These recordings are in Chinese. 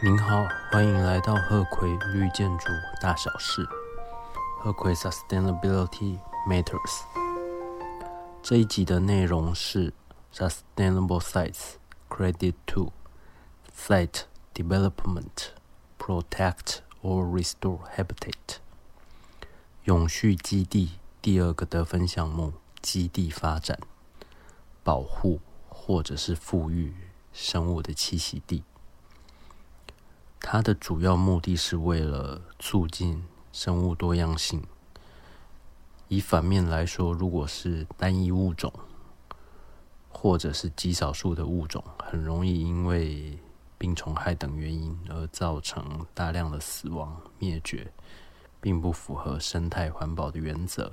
您好，欢迎来到鹤葵绿建筑大小事。鹤葵 Sustainability Matters。这一集的内容是 Sustainable Sites Credit to Site Development Protect or Restore Habitat。永续基地第二个得分项目：基地发展、保护或者是富裕生物的栖息地。它的主要目的是为了促进生物多样性。以反面来说，如果是单一物种，或者是极少数的物种，很容易因为病虫害等原因而造成大量的死亡灭绝，并不符合生态环保的原则。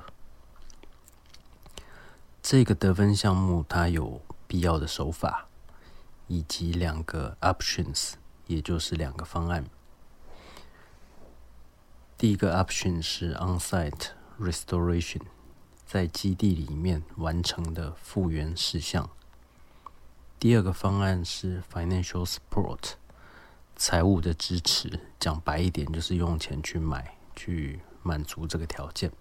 这个得分项目它有必要的手法，以及两个 options。也就是两个方案。第一个 option 是 on-site restoration，在基地里面完成的复原事项。第二个方案是 financial support，财务的支持。讲白一点，就是用钱去买，去满足这个条件。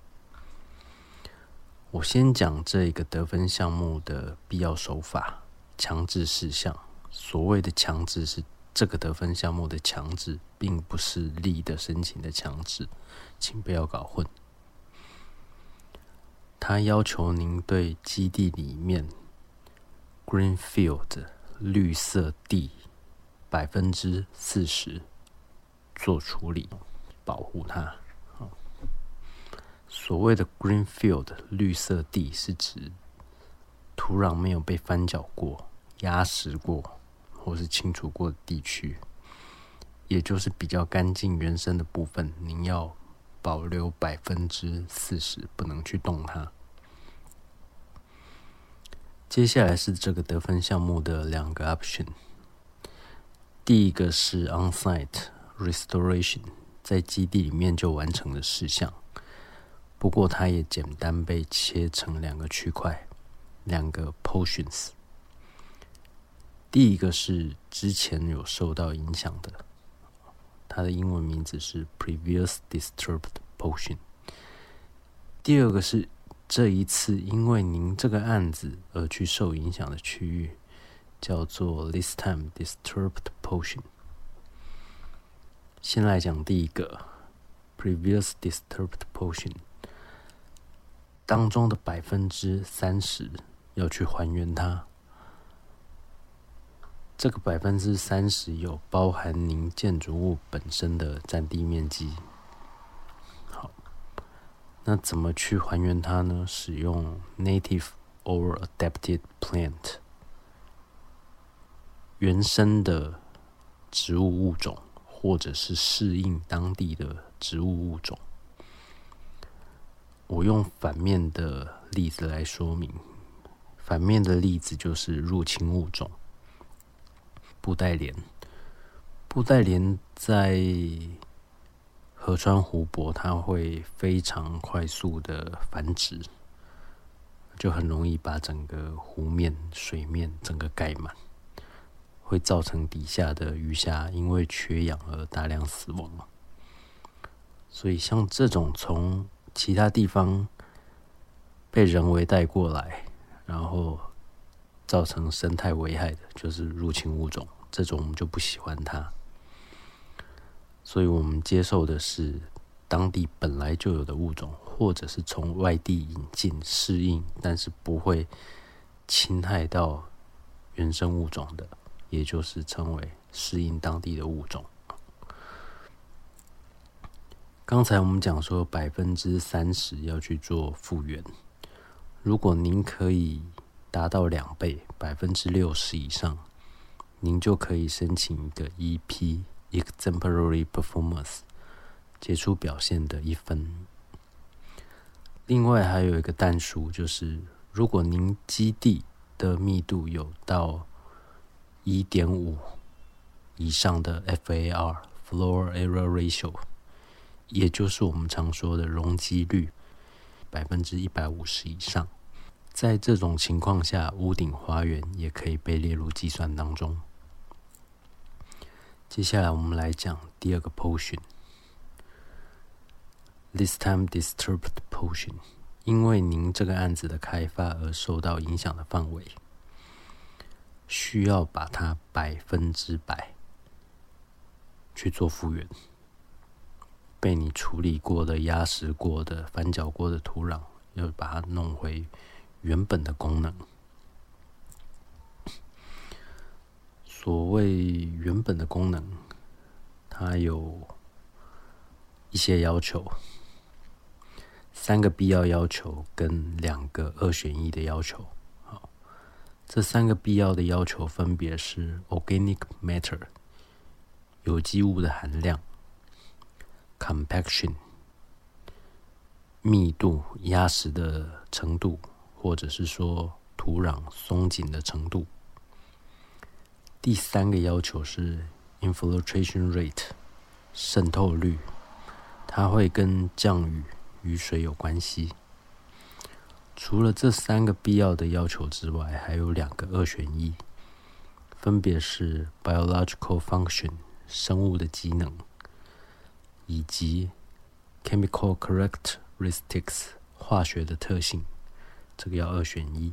我先讲这个得分项目的必要手法、强制事项。所谓的强制是。这个得分项目的强制，并不是力的申请的强制，请不要搞混。他要求您对基地里面 greenfield 绿色地百分之四十做处理，保护它。所谓的 greenfield 绿色地，是指土壤没有被翻搅过、压实过。或是清除过的地区，也就是比较干净原生的部分，您要保留百分之四十，不能去动它。接下来是这个得分项目的两个 option，第一个是 on-site restoration，在基地里面就完成的事项，不过它也简单被切成两个区块，两个 portions。第一个是之前有受到影响的，它的英文名字是 Previous Disturbed potion。第二个是这一次因为您这个案子而去受影响的区域，叫做 This Time Disturbed potion。先来讲第一个 Previous Disturbed potion 当中的百分之三十要去还原它。这个百分之三十有包含您建筑物本身的占地面积。好，那怎么去还原它呢？使用 native or adapted plant 原生的植物物种，或者是适应当地的植物物种。我用反面的例子来说明，反面的例子就是入侵物种。布袋莲，布袋莲在河川湖泊，它会非常快速的繁殖，就很容易把整个湖面水面整个盖满，会造成底下的鱼虾因为缺氧而大量死亡。所以像这种从其他地方被人为带过来，然后。造成生态危害的，就是入侵物种，这种我们就不喜欢它。所以我们接受的是当地本来就有的物种，或者是从外地引进适应，但是不会侵害到原生物种的，也就是称为适应当地的物种。刚才我们讲说百分之三十要去做复原，如果您可以。达到两倍，百分之六十以上，您就可以申请一个 EP（Exemplary Performance） 杰出表现的一分。另外还有一个但书，就是如果您基地的密度有到一点五以上的 FAR（Floor Area Ratio），也就是我们常说的容积率，百分之一百五十以上。在这种情况下，屋顶花园也可以被列入计算当中。接下来我们来讲第二个 potion，this time disturbed potion，因为您这个案子的开发而受到影响的范围，需要把它百分之百去做复原。被你处理过的、压实过的、翻搅过的土壤，要把它弄回原本的功能。所谓原本的功能，它有一些要求，三个必要要求跟两个二选一的要求。好，这三个必要的要求分别是：organic matter，有机物的含量；compaction，密度、压实的程度，或者是说土壤松紧的程度。第三个要求是 infiltration rate，渗透率，它会跟降雨雨水有关系。除了这三个必要的要求之外，还有两个二选一，分别是 biological function，生物的机能，以及 chemical characteristics，化学的特性，这个要二选一。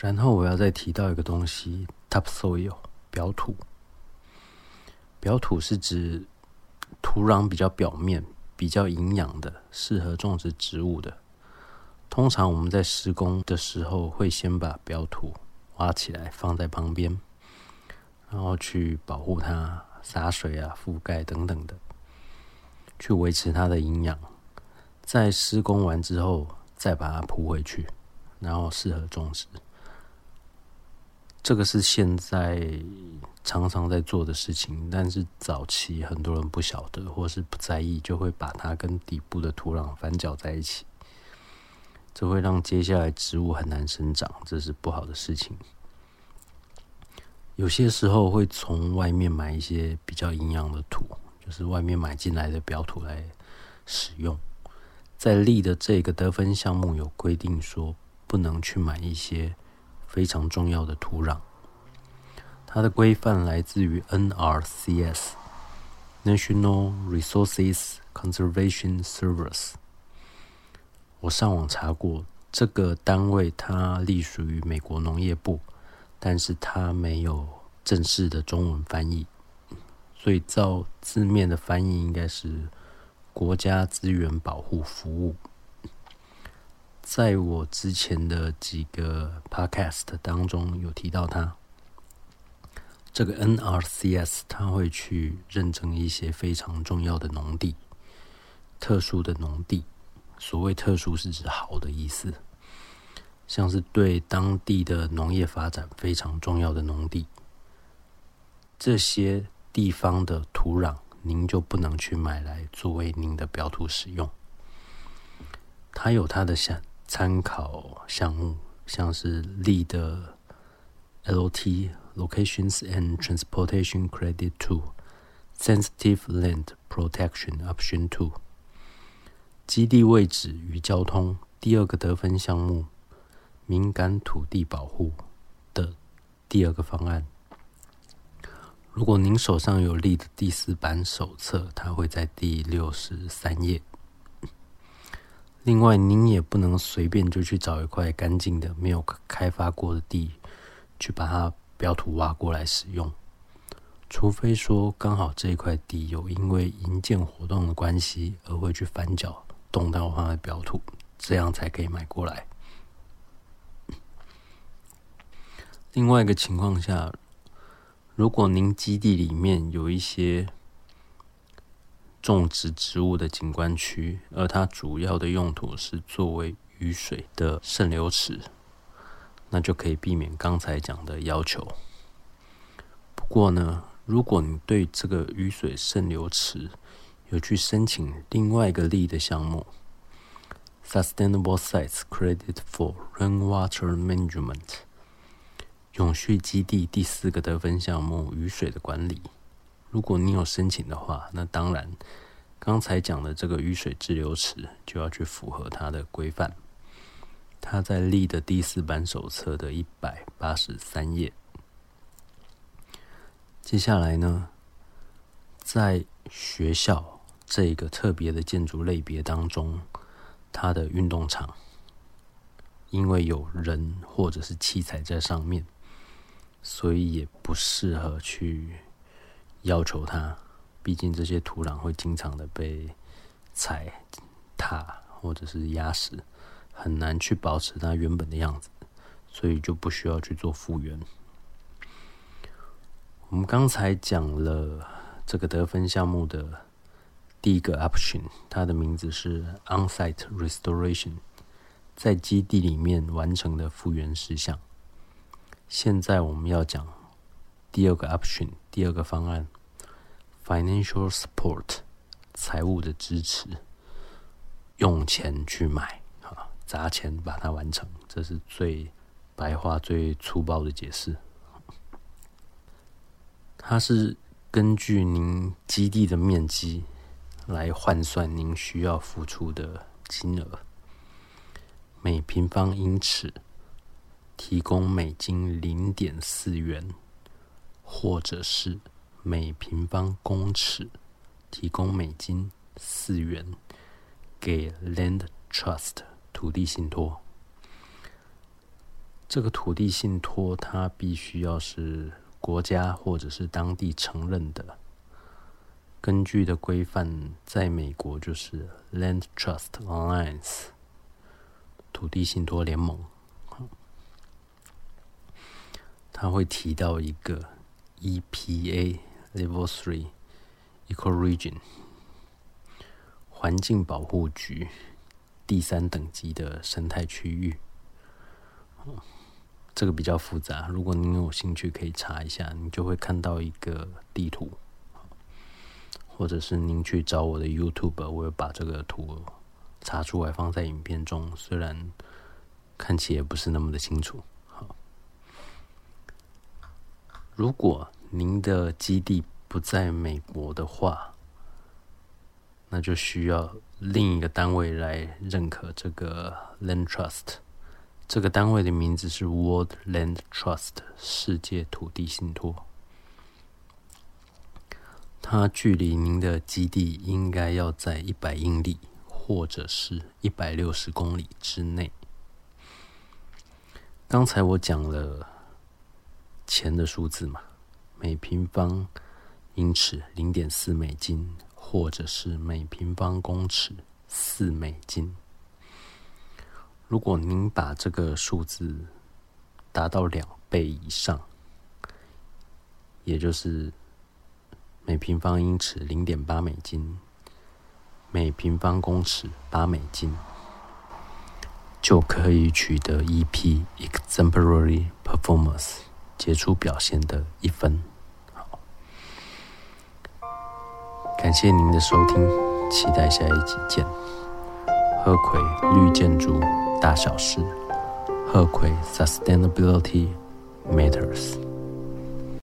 然后我要再提到一个东西，topsoil 表土。表土是指土壤比较表面、比较营养的，适合种植植物的。通常我们在施工的时候，会先把表土挖起来放在旁边，然后去保护它、洒水啊、覆盖等等的，去维持它的营养。在施工完之后，再把它铺回去，然后适合种植。这个是现在常常在做的事情，但是早期很多人不晓得或是不在意，就会把它跟底部的土壤翻搅在一起，这会让接下来植物很难生长，这是不好的事情。有些时候会从外面买一些比较营养的土，就是外面买进来的表土来使用。在立的这个得分项目有规定说，不能去买一些。非常重要的土壤，它的规范来自于 NRCS（National Resources Conservation Service）。我上网查过，这个单位它隶属于美国农业部，但是它没有正式的中文翻译，所以照字面的翻译应该是国家资源保护服务。在我之前的几个 podcast 当中有提到它，这个 NRCS 它会去认证一些非常重要的农地，特殊的农地。所谓特殊是指好的意思，像是对当地的农业发展非常重要的农地，这些地方的土壤您就不能去买来作为您的表土使用，它有它的想。参考项目像是立的 LT Locations and Transportation Credit Two Sensitive Land Protection Option Two 基地位置与交通第二个得分项目敏感土地保护的第二个方案。如果您手上有立的第四版手册，它会在第六十三页。另外，您也不能随便就去找一块干净的、没有开发过的地，去把它表土挖过来使用。除非说刚好这一块地有因为营建活动的关系而会去翻搅、动到它的表土，这样才可以买过来。另外一个情况下，如果您基地里面有一些种植植物的景观区，而它主要的用途是作为雨水的渗流池，那就可以避免刚才讲的要求。不过呢，如果你对这个雨水渗流池有去申请另外一个利的项目，Sustainable Sites Credit for Rainwater Management，永续基地第四个得分项目雨水的管理。如果你有申请的话，那当然，刚才讲的这个雨水滞留池就要去符合它的规范。它在立的第四版手册的一百八十三页。接下来呢，在学校这个特别的建筑类别当中，它的运动场因为有人或者是器材在上面，所以也不适合去要求它。毕竟这些土壤会经常的被踩踏或者是压实，很难去保持它原本的样子，所以就不需要去做复原。我们刚才讲了这个得分项目的第一个 option，它的名字是 onsite restoration，在基地里面完成的复原事项。现在我们要讲第二个 option，第二个方案。Financial support，财务的支持，用钱去买啊，砸钱把它完成，这是最白话、最粗暴的解释。它是根据您基地的面积来换算您需要付出的金额，每平方英尺提供美金零点四元，或者是每平方公尺提供美金四元给 Land Trust 土地信托。这个土地信托它必须要是。国家或者是当地承认的，根据的规范，在美国就是 Land Trust Alliance 土地信托联盟，他会提到一个 EPA Level Three Eco Region 环境保护局第三等级的生态区域。这个比较复杂，如果您有兴趣，可以查一下，你就会看到一个地图，或者是您去找我的 YouTube，我有把这个图查出来放在影片中，虽然看起也不是那么的清楚。好，如果您的基地不在美国的话，那就需要另一个单位来认可这个 Land Trust。这个单位的名字是 World Land Trust 世界土地信托，它距离您的基地应该要在一百英里或者是一百六十公里之内。刚才我讲了钱的数字嘛，每平方英尺零点四美金，或者是每平方公尺四美金。如果您把这个数字达到两倍以上，也就是每平方英尺零点八美金，每平方公尺八美金，就可以取得 EP Exemplary Performance 杰出表现的一分。好，感谢您的收听，期待下一集见。鹤葵绿建筑。大小事，鹤葵 Sustainability Matters。